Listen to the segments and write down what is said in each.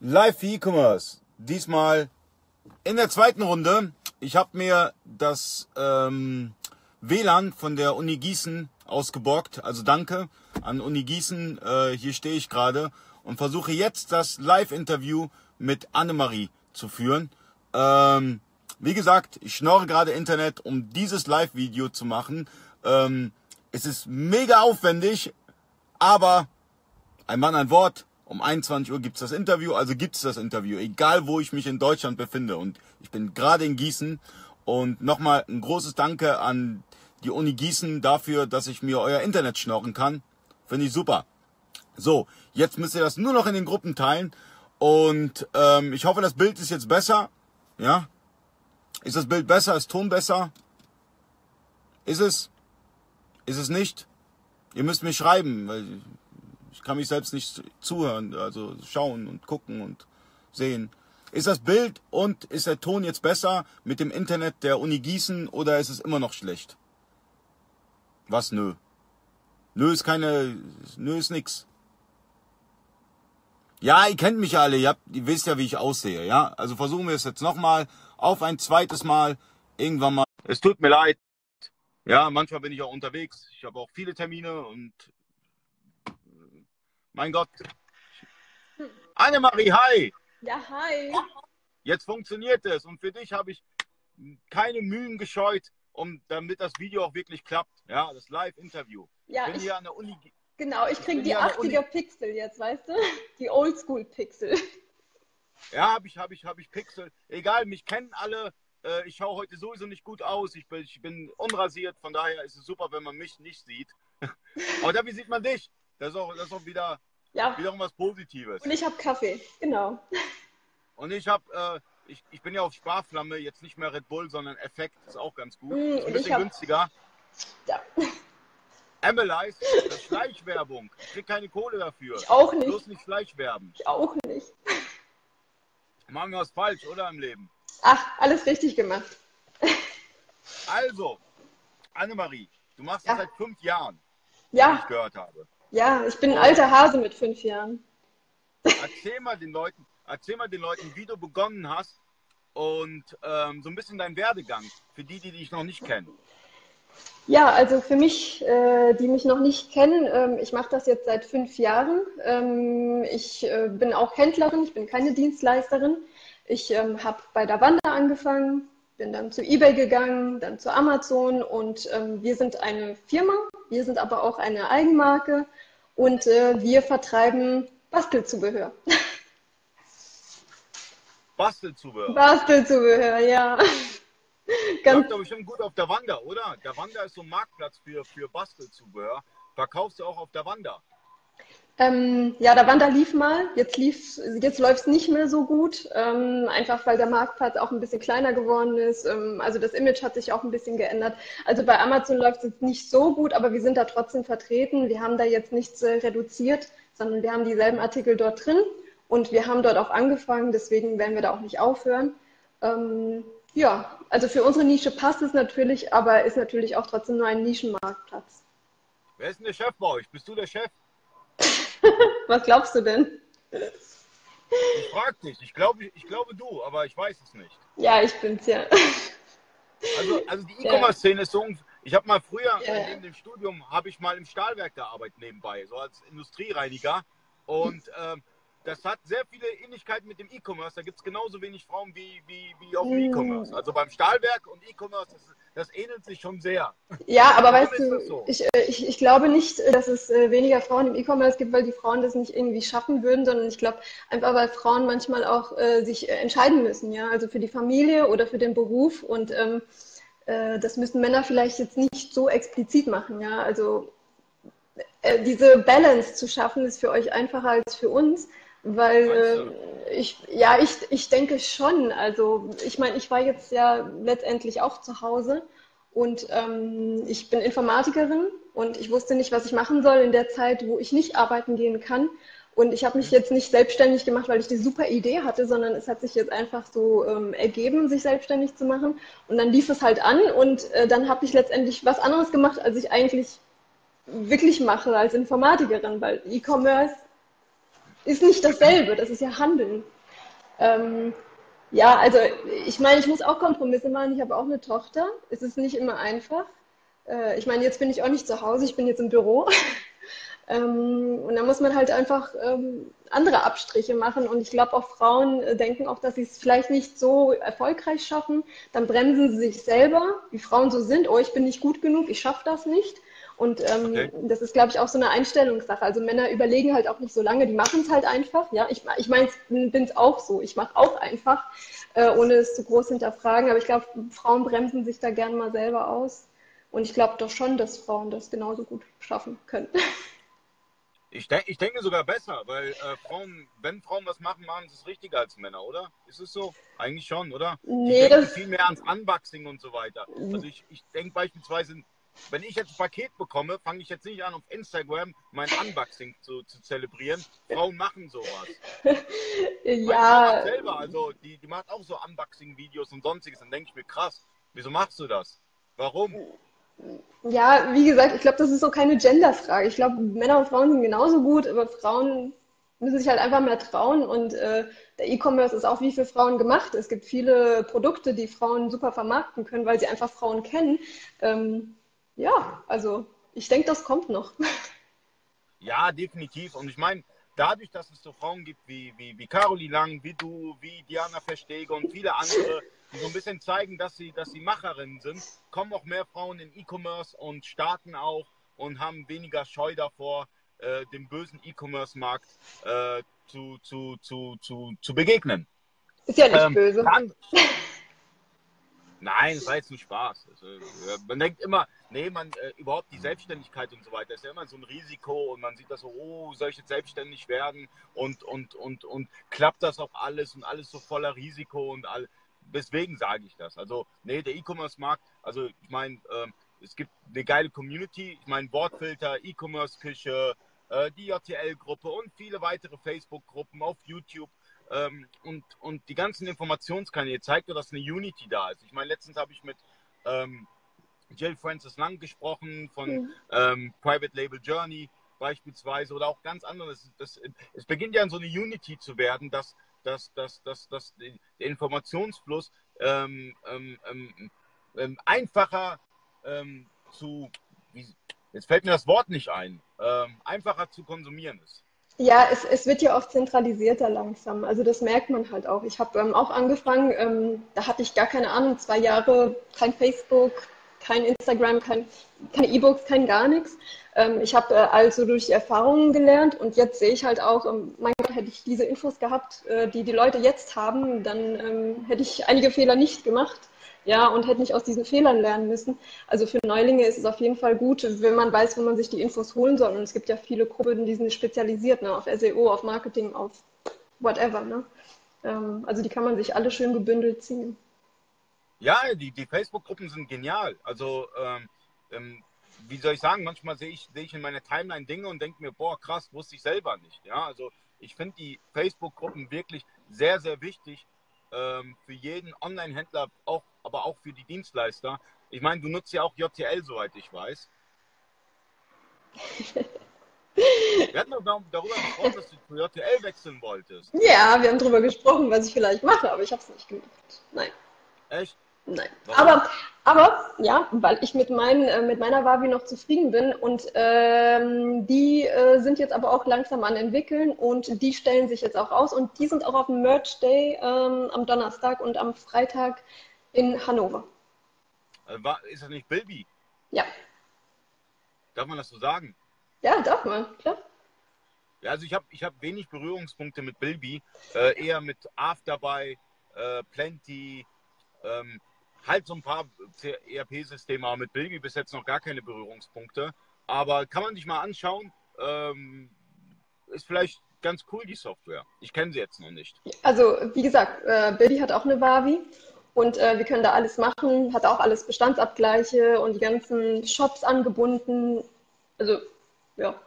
Live E-Commerce. Diesmal in der zweiten Runde. Ich habe mir das ähm, WLAN von der Uni Gießen ausgeborgt. Also danke an Uni Gießen. Äh, hier stehe ich gerade und versuche jetzt das Live-Interview mit Annemarie zu führen. Ähm, wie gesagt, ich schnorre gerade Internet, um dieses Live-Video zu machen. Ähm, es ist mega aufwendig, aber ein Mann, ein Wort. Um 21 Uhr gibt's das Interview, also gibt's das Interview, egal wo ich mich in Deutschland befinde. Und ich bin gerade in Gießen. Und nochmal ein großes Danke an die Uni Gießen dafür, dass ich mir euer Internet schnorren kann. Finde ich super. So, jetzt müsst ihr das nur noch in den Gruppen teilen. Und ähm, ich hoffe, das Bild ist jetzt besser. Ja? Ist das Bild besser? Ist Ton besser? Ist es? Ist es nicht? Ihr müsst mir schreiben, weil kann mich selbst nicht zuhören, also schauen und gucken und sehen. Ist das Bild und ist der Ton jetzt besser mit dem Internet der Uni Gießen oder ist es immer noch schlecht? Was nö? Nö ist keine, nö ist nix. Ja, ihr kennt mich alle, ihr, habt, ihr wisst ja, wie ich aussehe, ja? Also versuchen wir es jetzt nochmal, auf ein zweites Mal, irgendwann mal. Es tut mir leid. Ja, manchmal bin ich auch unterwegs. Ich habe auch viele Termine und mein Gott. Annemarie, hi. Ja, hi. Jetzt funktioniert es und für dich habe ich keine Mühen gescheut, um damit das Video auch wirklich klappt. Ja, das Live-Interview. Ja, bin ich, hier an der Uni. genau, ich kriege die hier an der 80er Pixel jetzt, weißt du? Die Oldschool-Pixel. Ja, habe ich, habe ich, habe ich Pixel. Egal, mich kennen alle. Äh, ich schaue heute sowieso nicht gut aus. Ich bin, ich bin unrasiert, von daher ist es super, wenn man mich nicht sieht. Aber dafür sieht man dich. Das ist auch, das ist auch wieder, Ja, wiederum was Positives. und ich habe Kaffee, genau. Und ich habe, äh, ich, ich bin ja auf Sparflamme, jetzt nicht mehr Red Bull, sondern Effekt, ist auch ganz gut. Mm, Ist ein bisschen hab- günstiger. Ja, Amelize, das ist Schleichwerbung. Ich krieg keine Kohle dafür. ich auch nicht. Bloß nicht Schleichwerben. Ich auch nicht. Machen wir was falsch, oder im Leben? Ach, alles richtig gemacht. Also, Annemarie, du machst Ja. das seit fünf Jahren, wie Ja, ich gehört habe. Ja, ich bin ein alter Hase mit fünf Jahren. Erzähl mal den Leuten, erzähl mal den Leuten, wie du begonnen hast und ähm, so ein bisschen deinen Werdegang für die, die dich noch nicht kennen. Ja, also für mich, äh, die mich noch nicht kennen, ähm, ich mache das jetzt seit fünf Jahren. Ähm, ich äh, bin auch Händlerin, ich bin keine Dienstleisterin. Ich ähm, habe bei Davanda angefangen, bin dann zu eBay gegangen, dann zu Amazon und ähm, wir sind eine Firma, wir sind aber auch eine Eigenmarke und äh, wir vertreiben Bastelzubehör. Bastelzubehör. Bastelzubehör, ja. Ganz Läuft bestimmt gut auf der Wanda, oder? Der Wanda ist so ein Marktplatz für, für Bastelzubehör. Verkaufst du auch auf der Wanda. Ähm, ja, der Wander lief mal. Jetzt jetzt läuft es nicht mehr so gut, ähm, einfach weil der Marktplatz auch ein bisschen kleiner geworden ist. Ähm, also das Image hat sich auch ein bisschen geändert. Also bei Amazon läuft es jetzt nicht so gut, aber wir sind da trotzdem vertreten. Wir haben da jetzt nichts äh, reduziert, sondern wir haben dieselben Artikel dort drin und wir haben dort auch angefangen. Deswegen werden wir da auch nicht aufhören. Ähm, ja, also für unsere Nische passt es natürlich, aber ist natürlich auch trotzdem nur ein Nischenmarktplatz. Wer ist denn der Chef bei euch? Bist du der Chef? Was glaubst du denn? Ich frag dich. Ich glaube, ich glaube du, aber ich weiß es nicht. Ja, ich bin's ja. Also, also die. E-Commerce-Szene ist so. Ich habe mal früher, ja. neben dem Studium, habe ich mal im Stahlwerk gearbeitet nebenbei, so als Industriereiniger. Und ähm, das hat sehr viele Ähnlichkeiten mit dem E-Commerce. Da gibt es genauso wenig Frauen wie, wie, wie auch im Mm. E-Commerce. Also beim Stahlwerk und E-Commerce, das, das ähnelt sich schon sehr. Ja, aber weißt du, so? ich, äh, ich, ich glaube nicht, äh, dass es äh, weniger Frauen im E-Commerce gibt, weil die Frauen das nicht irgendwie schaffen würden, sondern ich glaube einfach, weil Frauen manchmal auch äh, sich entscheiden müssen, ja, also für die Familie oder für den Beruf und ähm, äh, das müssen Männer vielleicht jetzt nicht so explizit machen, ja, also äh, diese Balance zu schaffen ist für euch einfacher als für uns, weil äh, ich, ja, ich, ich denke schon. Also ich meine, ich war jetzt ja letztendlich auch zu Hause und ähm, ich bin Informatikerin und ich wusste nicht, was ich machen soll in der Zeit, wo ich nicht arbeiten gehen kann. Und ich habe mich jetzt nicht selbstständig gemacht, weil ich die super Idee hatte, sondern es hat sich jetzt einfach so ähm, ergeben, sich selbstständig zu machen. Und dann lief es halt an und äh, dann habe ich letztendlich was anderes gemacht, als ich eigentlich wirklich mache als Informatikerin, weil E-Commerce ist nicht dasselbe, das ist ja Handeln. Ähm, ja, also ich meine, ich muss auch Kompromisse machen. Ich habe auch eine Tochter. Es ist nicht immer einfach. Äh, ich meine, jetzt bin ich auch nicht zu Hause, ich bin jetzt im Büro. ähm, und da muss man halt einfach ähm, andere Abstriche machen. Und ich glaube, auch Frauen äh, denken auch, dass sie es vielleicht nicht so erfolgreich schaffen. Dann bremsen sie sich selber, wie Frauen so sind. Oh, ich bin nicht gut genug, ich schaffe das nicht. Und ähm, okay. das ist, glaube ich, auch so eine Einstellungssache. Also Männer überlegen halt auch nicht so lange, die machen es halt einfach. Ja, ich, ich meine, bin es auch so. Ich mache auch einfach, äh, ohne es zu groß hinterfragen. Aber ich glaube, Frauen bremsen sich da gerne mal selber aus. Und ich glaube doch schon, dass Frauen das genauso gut schaffen können. Ich, denk, ich denke sogar besser, weil äh, Frauen, wenn Frauen was machen, machen sie es richtiger als Männer, oder? Ist es so? Eigentlich schon, oder? Nee, ich das... viel mehr ans Unboxing und so weiter. Also ich, ich denke beispielsweise, wenn ich jetzt ein Paket bekomme, fange ich jetzt nicht an, auf Instagram mein Unboxing zu, zu zelebrieren. Frauen machen sowas. ja. selber, also die, die macht auch so Unboxing-Videos und sonstiges. Dann denke ich mir, krass, wieso machst du das? Warum? Ja, wie gesagt, ich glaube, das ist so keine Genderfrage. Ich glaube, Männer und Frauen sind genauso gut, aber Frauen müssen sich halt einfach mehr trauen und äh, der E-Commerce ist auch wie für Frauen gemacht. Es gibt viele Produkte, die Frauen super vermarkten können, weil sie einfach Frauen kennen. Ähm, ja, also ich denke, das kommt noch. Ja, definitiv. Und ich meine, dadurch, dass es so Frauen gibt wie, wie, wie Caroline Lang, wie du, wie Diana Verstege und viele andere, die so ein bisschen zeigen, dass sie, dass sie Macherinnen sind, kommen auch mehr Frauen in E-Commerce und starten auch und haben weniger Scheu davor, äh, dem bösen E-Commerce-Markt äh, zu, zu, zu, zu, zu begegnen. Ist ja nicht ähm, böse. Dann, Nein, es war jetzt ein Spaß. Also, man denkt immer, nee, man, äh, überhaupt die Selbstständigkeit und so weiter ist ja immer so ein Risiko und man sieht das so, oh, soll ich jetzt selbstständig werden und, und, und, und klappt das auch alles und alles so voller Risiko und all. Deswegen sage ich das. Also, nee, der E-Commerce-Markt, also ich meine, äh, es gibt eine geile Community, ich meine, Wortfilter, E-Commerce-Küche, äh, die JTL-Gruppe und viele weitere Facebook-Gruppen auf YouTube ähm, und, und die ganzen Informationskanäle zeigt dass eine Unity da ist. Ich meine, letztens habe ich mit ähm, Jill Francis Lang gesprochen von mhm. ähm, Private Label Journey beispielsweise oder auch ganz anderes. Das, es beginnt ja in so eine Unity zu werden, dass, dass, dass, dass, dass der Informationsfluss ähm, ähm, ähm einfacher zu, wie, jetzt fällt mir das Wort nicht ein, einfacher zu konsumieren ist. Ja, es, es wird ja auch zentralisierter langsam. Also das merkt man halt auch. Ich habe ähm, auch angefangen, ähm, da hatte ich gar keine Ahnung, zwei Jahre kein Facebook, kein Instagram, kein, keine E-Books, kein gar nichts. Ähm, ich habe äh, also durch Erfahrungen gelernt und jetzt sehe ich halt auch, ähm, mein Gott, hätte ich diese Infos gehabt, äh, die die Leute jetzt haben, dann ähm, hätte ich einige Fehler nicht gemacht ja, und hätte nicht aus diesen Fehlern lernen müssen. Also für Neulinge ist es auf jeden Fall gut, wenn man weiß, wo man sich die Infos holen soll. Und es gibt ja viele Gruppen, die sind spezialisiert ne, auf SEO, auf Marketing, auf whatever. Ne? Ähm, also die kann man sich alle schön gebündelt ziehen. Ja, die, die Facebook-Gruppen sind genial. Also ähm, ähm, wie soll ich sagen, manchmal sehe ich, sehe ich in meiner Timeline Dinge und denke mir, boah, krass, wusste ich selber nicht. Ja, also ich finde die Facebook-Gruppen wirklich sehr, sehr wichtig ähm, für jeden Online-Händler, auch, aber auch für die Dienstleister. Ich meine, du nutzt ja auch JTL, soweit ich weiß. Wir hatten doch darüber gesprochen, dass du zu JTL wechseln wolltest. Ja, wir haben darüber gesprochen, was ich vielleicht mache, aber ich habe es nicht gemacht. Nein. Echt? Nein. Aber, aber ja, weil ich mit, mein, äh, mit meiner Wavi noch zufrieden bin und ähm, die äh, sind jetzt aber auch langsam an entwickeln und die stellen sich jetzt auch aus und die sind auch auf dem Merch Day ähm, am Donnerstag und am Freitag in Hannover. Äh, war, ist das nicht Bilby? Ja. Darf man das so sagen? Ja, darf man, klar. Ja, also ich habe ich hab wenig Berührungspunkte mit Bilby, äh, eher mit Afterby, äh, Plenty, ähm, halt so ein paar ERP-Systeme, aber mit Bilby bis jetzt noch gar keine Berührungspunkte. Aber kann man sich mal anschauen. Ähm, ist vielleicht ganz cool, die Software. Ich kenne sie jetzt noch nicht. Also, wie gesagt, äh, Bilby hat auch eine Wavi und äh, wir können da alles machen, hat auch alles Bestandsabgleiche und die ganzen Shops angebunden. Also, ja,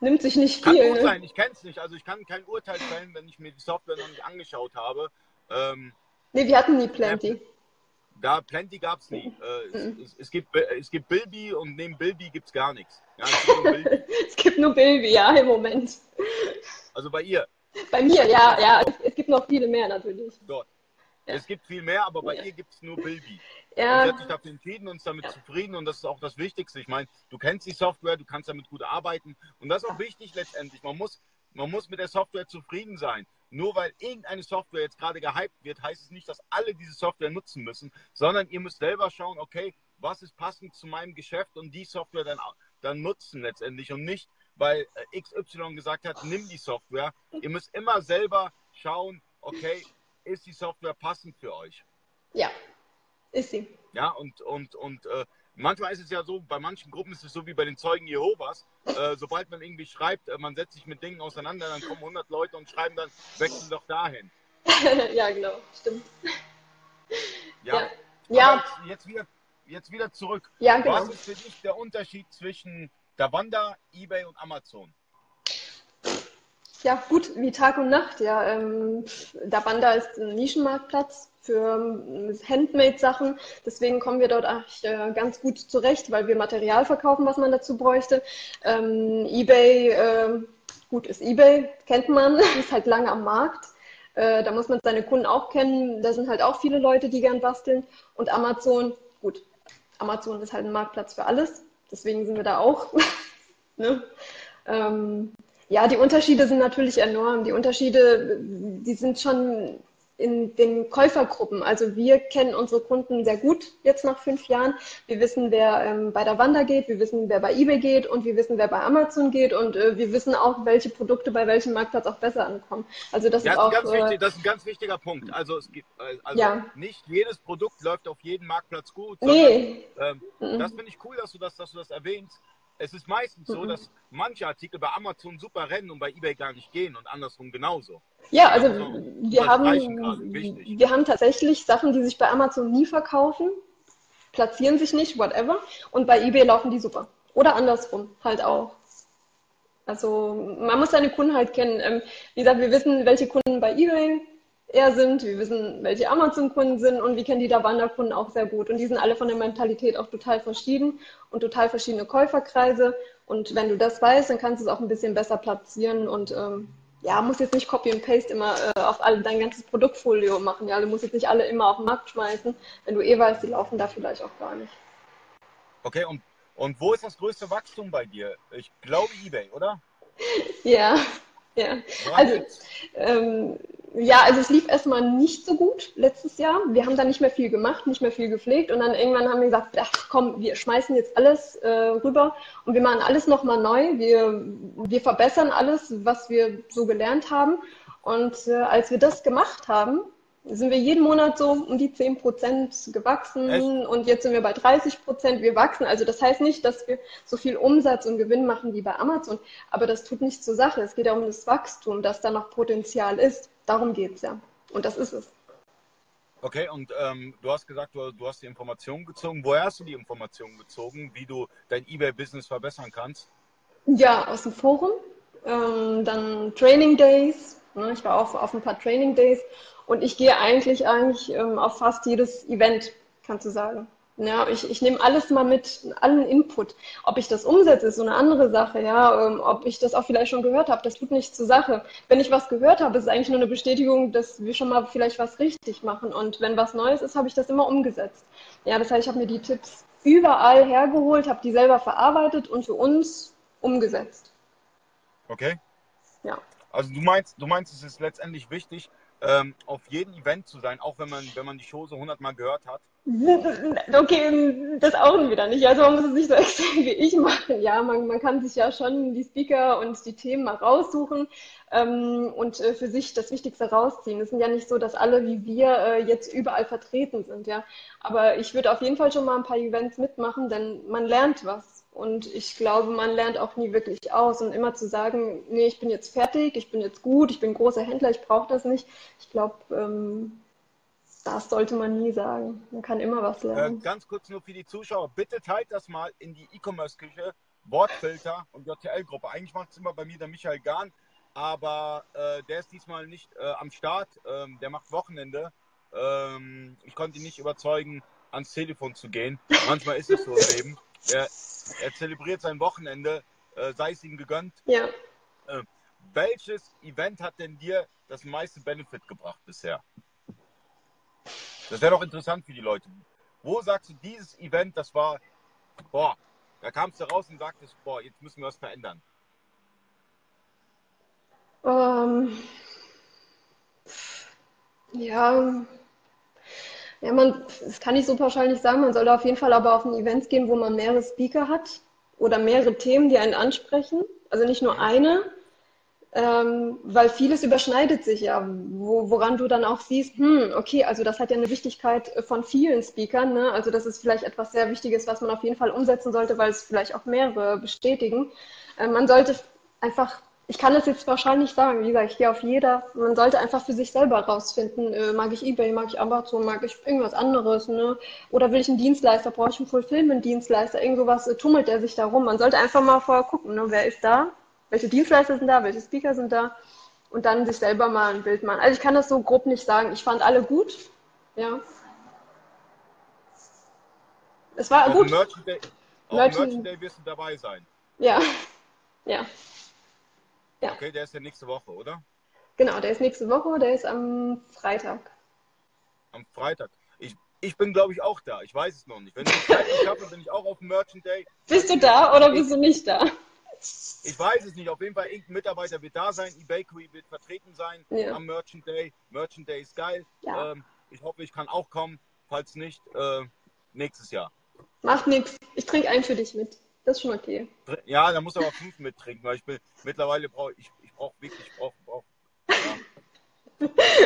nimmt sich nicht viel. Kann gut ne? sein, ich kenne es nicht. Also, ich kann kein Urteil fällen, wenn ich mir die Software noch nicht angeschaut habe. Ähm, nee, wir hatten nie Plenty. Da Plenty gab es nie. Äh, es, mhm. es, es, gibt, es gibt Bilby und neben Bilby gibt es gar nichts. Ja, es, gibt es, gibt nur Bilby, ja, im Moment. Also bei ihr. Bei mir, ja, ja. Es, gibt noch viele mehr natürlich. Dort. Ja. Es gibt viel mehr, aber bei ja. ihr gibt es nur Bilby. Ja. Und sie hat sich dafür entschieden und ist damit zufrieden und das ist auch das Wichtigste. Ich meine, du kennst die Software, du kannst damit gut arbeiten und das ist auch wichtig letztendlich. Man muss, man muss mit der Software zufrieden sein. Nur weil irgendeine Software jetzt gerade gehypt wird, heißt es nicht, dass alle diese Software nutzen müssen, sondern ihr müsst selber schauen, okay, was ist passend zu meinem Geschäft und die Software dann, dann nutzen letztendlich und nicht, weil äh, XY gesagt hat, nimm die Software. Ihr müsst immer selber schauen, okay, ist die Software passend für euch? Ja, ist sie. Ja, und, und, und äh, manchmal ist es ja so, bei manchen Gruppen ist es so wie bei den Zeugen Jehovas. Äh, sobald man irgendwie schreibt, äh, man setzt sich mit Dingen auseinander, dann kommen 100 Leute und schreiben dann, wechseln doch dahin. ja, genau, stimmt. Ja, ja. Jetzt, wieder, jetzt wieder zurück. Ja, genau. Was ist für dich der Unterschied zwischen Davanda, Ebay und Amazon? Ja, gut, wie Tag und Nacht. Ja, ähm, Davanda ist ein Nischenmarktplatz für ähm, Handmade-Sachen. Deswegen kommen wir dort eigentlich äh, ganz gut zurecht, weil wir Material verkaufen, was man dazu bräuchte. Ähm, eBay, äh, gut, ist eBay, kennt man, ist halt lange am Markt. Äh, da muss man seine Kunden auch kennen. Da sind halt auch viele Leute, die gern basteln. Und Amazon, gut, Amazon ist halt ein Marktplatz für alles. Deswegen sind wir da auch. ne? ähm, ja, die Unterschiede sind natürlich enorm. Die Unterschiede, die sind schon in den Käufergruppen. Also wir kennen unsere Kunden sehr gut jetzt nach fünf Jahren. Wir wissen, wer ähm, bei der Wanda geht, wir wissen, wer bei eBay geht und wir wissen, wer bei Amazon geht und äh, wir wissen auch, welche Produkte bei welchem Marktplatz auch besser ankommen. Also das ja, ist auch. Äh, wichtig, das ist ein ganz wichtiger Punkt. Also es gibt äh, also ja. nicht jedes Produkt läuft auf jedem Marktplatz gut. Sondern, nee. Ähm, mhm. Das finde ich cool, dass du das, dass du das erwähnst. Es ist meistens so, mhm. dass manche Artikel bei Amazon super rennen und bei eBay gar nicht gehen und andersrum genauso. Ja, also wir haben, wir haben tatsächlich Sachen, die sich bei Amazon nie verkaufen, platzieren sich nicht, whatever, und bei eBay laufen die super. Oder andersrum halt auch. Also man muss seine Kunden halt kennen. Ähm, wie gesagt, wir wissen, welche Kunden bei eBay eher sind. Wir wissen, welche Amazon-Kunden sind und wir kennen die Davanda-Kunden auch sehr gut. Und die sind alle von der Mentalität auch total verschieden und total verschiedene Käuferkreise. Und wenn du das weißt, dann kannst du es auch ein bisschen besser platzieren und ähm, ja, muss jetzt nicht Copy and Paste immer äh, auf alle, dein ganzes Produktfolio machen. Ja, du musst jetzt nicht alle immer auf den Markt schmeißen, wenn du eh weißt, die laufen da vielleicht auch gar nicht. Okay, und, und wo ist das größte Wachstum bei dir? Ich glaube eBay, oder? ja, ja. Also, ähm, ja, also es lief erstmal nicht so gut letztes Jahr. Wir haben da nicht mehr viel gemacht, nicht mehr viel gepflegt und dann irgendwann haben wir gesagt, ach komm, wir schmeißen jetzt alles äh, rüber und wir machen alles nochmal neu. Wir, wir verbessern alles, was wir so gelernt haben. Und äh, als wir das gemacht haben, sind wir jeden Monat so um die 10 Prozent gewachsen Echt? und jetzt sind wir bei 30 Prozent. Wir wachsen. Also das heißt nicht, dass wir so viel Umsatz und Gewinn machen wie bei Amazon, aber das tut nichts zur Sache. Es geht ja um das Wachstum, dass da noch Potenzial ist. Darum geht es ja. Und das ist es. Okay, und ähm, du hast gesagt, du, du, hast die Informationen gezogen. Woher hast du die Informationen gezogen, wie du dein eBay-Business verbessern kannst? Ja, aus dem Forum. Ähm, dann Training Days. Ne? Ich war auch auf ein paar Training Days und ich gehe eigentlich, eigentlich ähm, auf fast jedes Event, kannst du sagen. Ja, ich, ich nehme alles mal mit, allen Input. Ob ich das umsetze, ist so eine andere Sache. Ja, ähm, ob ich das auch vielleicht schon gehört habe, das tut nichts zur Sache. Wenn ich was gehört habe, ist es eigentlich nur eine Bestätigung, dass wir schon mal vielleicht was richtig machen. Und wenn was Neues ist, habe ich das immer umgesetzt. Ja, das heißt, ich habe mir die Tipps überall hergeholt, habe die selber verarbeitet und für uns umgesetzt. Okay. Ja. Also du meinst, du meinst, es ist letztendlich wichtig, ähm, auf jedem Event zu sein, auch wenn man, wenn man die Chose hundertmal gehört hat? Okay, das auch wieder nicht. Also man muss es nicht so extrem wie ich machen. Ja, man, man kann sich ja schon die Speaker und die Themen mal raussuchen ähm, und äh, für sich das Wichtigste rausziehen. Es sind ja nicht so, dass alle wie wir äh, jetzt überall vertreten sind. Ja, aber ich würde auf jeden Fall schon mal ein paar Events mitmachen, denn man lernt was. Und ich glaube, man lernt auch nie wirklich aus. Und immer zu sagen, nee, ich bin jetzt fertig, ich bin jetzt gut, ich bin großer Händler, ich brauche das nicht. Ich glaube, ähm, das sollte man nie sagen. Man kann immer was lernen. Äh, ganz kurz nur für die Zuschauer, bitte teilt das mal in die E-Commerce-Küche, Wortfilter und JTL-Gruppe. Eigentlich macht es immer bei mir der Michael Gahn, aber äh, der ist diesmal nicht äh, am Start. Ähm, der macht Wochenende. Ähm, ich konnte ihn nicht überzeugen, ans Telefon zu gehen. Manchmal ist es so im Leben. Er, er zelebriert sein Wochenende, äh, sei es ihm gegönnt. Ja. Äh, welches Event hat denn dir das meiste Benefit gebracht bisher? Das wäre doch interessant für die Leute. Wo sagst du, dieses Event, das war, boah, da kamst du raus und sagtest, boah, jetzt müssen wir was verändern? Ähm, ja, ja, man, das kann ich so pauschal nicht sagen. Man sollte auf jeden Fall aber auf ein Event gehen, wo man mehrere Speaker hat oder mehrere Themen, die einen ansprechen. Also nicht nur eine, ähm, weil vieles überschneidet sich ja, wo, woran du dann auch siehst, hm, okay, also das hat ja eine Wichtigkeit von vielen Speakern, ne? also das ist vielleicht etwas sehr Wichtiges, was man auf jeden Fall umsetzen sollte, weil es vielleicht auch mehrere bestätigen. Äh, man sollte einfach, ich kann das jetzt wahrscheinlich nicht sagen, wie gesagt, ich gehe auf jeder, man sollte einfach für sich selber rausfinden, äh, mag ich Ebay, mag ich Amazon, mag ich irgendwas anderes, ne? oder will ich einen Dienstleister, brauche ich einen Fulfillment-Dienstleister, irgend sowas, äh, tummelt der sich da rum. Man sollte einfach mal vorher gucken, ne? wer ist da, welche Dienstleister sind da, welche Speaker sind da und dann sich selber mal ein Bild machen. Also ich kann das so grob nicht sagen. Ich fand alle gut. Ja. Es war Auf gut. Merchant Day, auf Merchant- Merchant Day wirst du dabei sein. Ja. Ja. Ja. Okay, der ist ja nächste Woche, oder? Genau, der ist nächste Woche, der ist am Freitag. Am Freitag. Ich, ich bin, glaube ich, auch da. Ich weiß es noch nicht. Wenn ich zeitlich schaffe, bin ich auch auf dem Merchant Day. Bist du da oder bist du nicht da? Ich weiß es nicht. Auf jeden Fall, irgendein Mitarbeiter wird da sein. eBakery wird vertreten sein Ja. am Merchant Day. Merchant Day ist geil. Ja. Ähm, ich hoffe, ich kann auch kommen. Falls nicht, äh, nächstes Jahr. Macht nichts. Ich trinke einen für dich mit. Das ist schon okay. Ja, da muss aber fünf mittrinken, weil ich bin mittlerweile brauche ich, ich brauche wirklich, ich brauche, brauch, ja.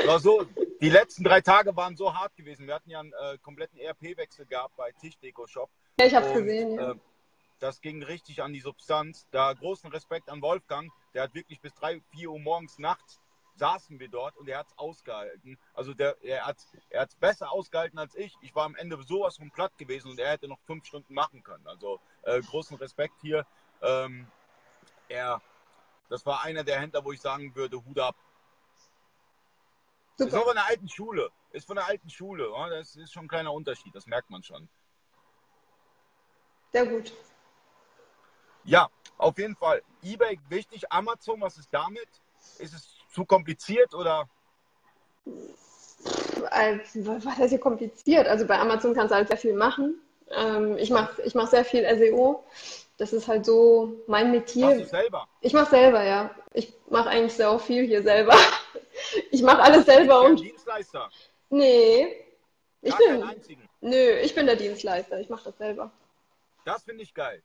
War so, die letzten drei Tage waren so hart gewesen. Wir hatten ja einen äh, kompletten ERP-Wechsel gehabt bei Tischdeko Shop. Ja, ich habe Und, gesehen, ja. äh, das ging richtig an die Substanz. Da großen Respekt an Wolfgang. Der hat wirklich bis 3, 4 Uhr morgens nachts saßen wir dort und er hat es ausgehalten. Also der, er hat er hat's besser ausgehalten als ich. Ich war am Ende sowas von platt gewesen und er hätte noch fünf Stunden machen können. Also äh, großen Respekt hier. Ähm, er, das war einer der Händler, wo ich sagen würde, Hut ab. Ist noch Super. von der alten Schule. Ist von der alten Schule. Ja? Das ist schon ein kleiner Unterschied. Das merkt man schon. Sehr gut. Ja, auf jeden Fall. eBay wichtig. Amazon, was ist damit? Ist es zu kompliziert oder? Also, was heißt hier kompliziert? Also bei Amazon kannst du halt sehr viel machen. Ähm, ich mache ich mach sehr viel SEO. Das ist halt so mein Machst du Metier. selber? Ich mache selber, ja. Ich mache eigentlich sehr viel hier selber. Ich mache alles selber Der und Dienstleister. nee, ich Gar bin, einzigen. nö, ich bin der Dienstleister. Ich mache das selber. Das finde ich geil.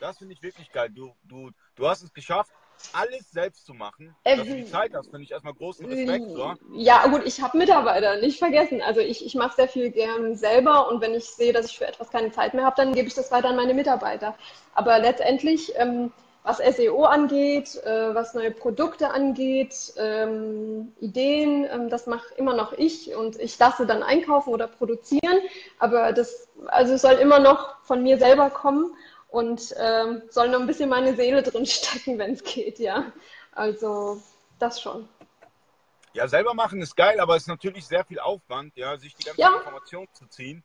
Das finde ich wirklich geil. Du, du, du hast es geschafft, alles selbst zu machen. Äh, Dass du die Zeit hast, finde ich erstmal großen Respekt. So. Ja, gut, ich habe Mitarbeiter, nicht vergessen. Also ich, ich mache sehr viel gern selber und wenn ich sehe, dass ich für etwas keine Zeit mehr habe, dann gebe ich das weiter an meine Mitarbeiter. Aber letztendlich, ähm, was SEO angeht, äh, was neue Produkte angeht, ähm, Ideen, ähm, das mache immer noch ich und ich lasse dann einkaufen oder produzieren. Aber das, also es soll immer noch von mir selber kommen und ähm, soll noch ein bisschen meine Seele drin stecken, wenn es geht, ja. Also das schon. Ja, selber machen ist geil, aber es ist natürlich sehr viel Aufwand, ja, sich die ganze Ja. Information zu ziehen.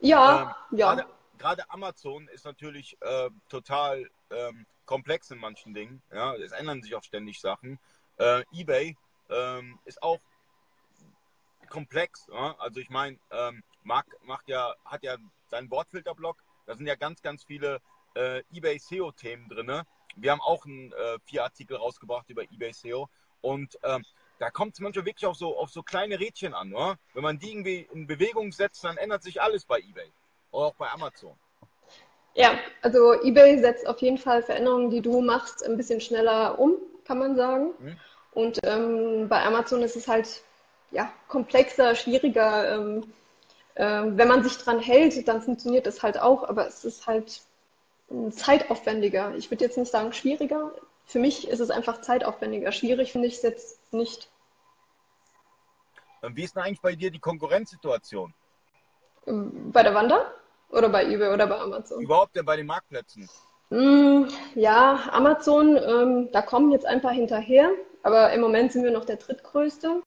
Ja, Ähm, ja. Gerade, gerade Amazon ist natürlich äh, total ähm, komplex in manchen Dingen. Ja, es ändern sich auch ständig Sachen. Äh, eBay ähm, ist auch komplex. Ja? Also ich meine, ähm, Marc macht ja, hat ja seinen Wortfilterblock. Da sind ja ganz, ganz viele äh, eBay SEO-Themen drin. Wir haben auch einen, äh, vier Artikel rausgebracht über eBay SEO. Und ähm, da kommt es manchmal wirklich auf so, auf so kleine Rädchen an. Oder? Wenn man die irgendwie in Bewegung setzt, dann ändert sich alles bei eBay. Oder auch bei Amazon. Ja, also eBay setzt auf jeden Fall Veränderungen, die du machst, ein bisschen schneller um, kann man sagen. Mhm. Und ähm, bei Amazon ist es halt ja, komplexer, schwieriger. Ähm, wenn man sich dran hält, dann funktioniert es halt auch, aber es ist halt ähm, zeitaufwendiger. Ich würde jetzt nicht sagen schwieriger. Für mich ist es einfach zeitaufwendiger. Schwierig finde ich es jetzt nicht. Ähm, Wie ist denn eigentlich bei dir die Konkurrenzsituation? Ähm, Bei der Wander? Oder bei eBay oder bei Amazon? Überhaupt denn bei den Marktplätzen? Mm, Ja, Amazon, ähm, da kommen jetzt ein paar hinterher, aber im Moment sind wir noch der drittgrößte.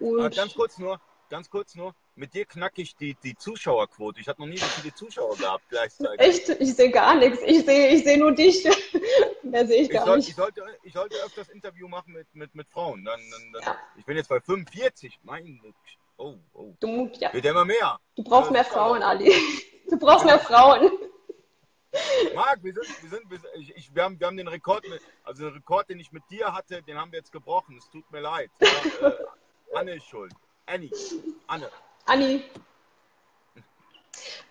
Äh, Und ganz kurz nur, ganz kurz nur, mit dir knacke ich die, die Zuschauerquote. Ich habe noch nie so viele Zuschauer gehabt gleichzeitig. echt, ich sehe gar nichts. Ich sehe, ich sehe nur dich. Mehr sehe ich Ich, gar soll, nicht. ich, sollte, ich sollte öfters Interview machen mit, mit, mit Frauen. Dann, dann, dann, Ja. Ich bin jetzt bei 45. Mein, oh, oh. Du, ja, Wird immer mehr. du brauchst mehr. Frauen, Ali. Du brauchst mehr Frauen. Marc, wir sind, wir sind, wir, sind- ich, ich, wir, haben, wir haben den Rekord, mit, also den Rekord, den ich mit dir hatte, den haben wir jetzt gebrochen. Es tut mir leid. Ja, äh, Anne ist schuld. Annie. Anne. Anni.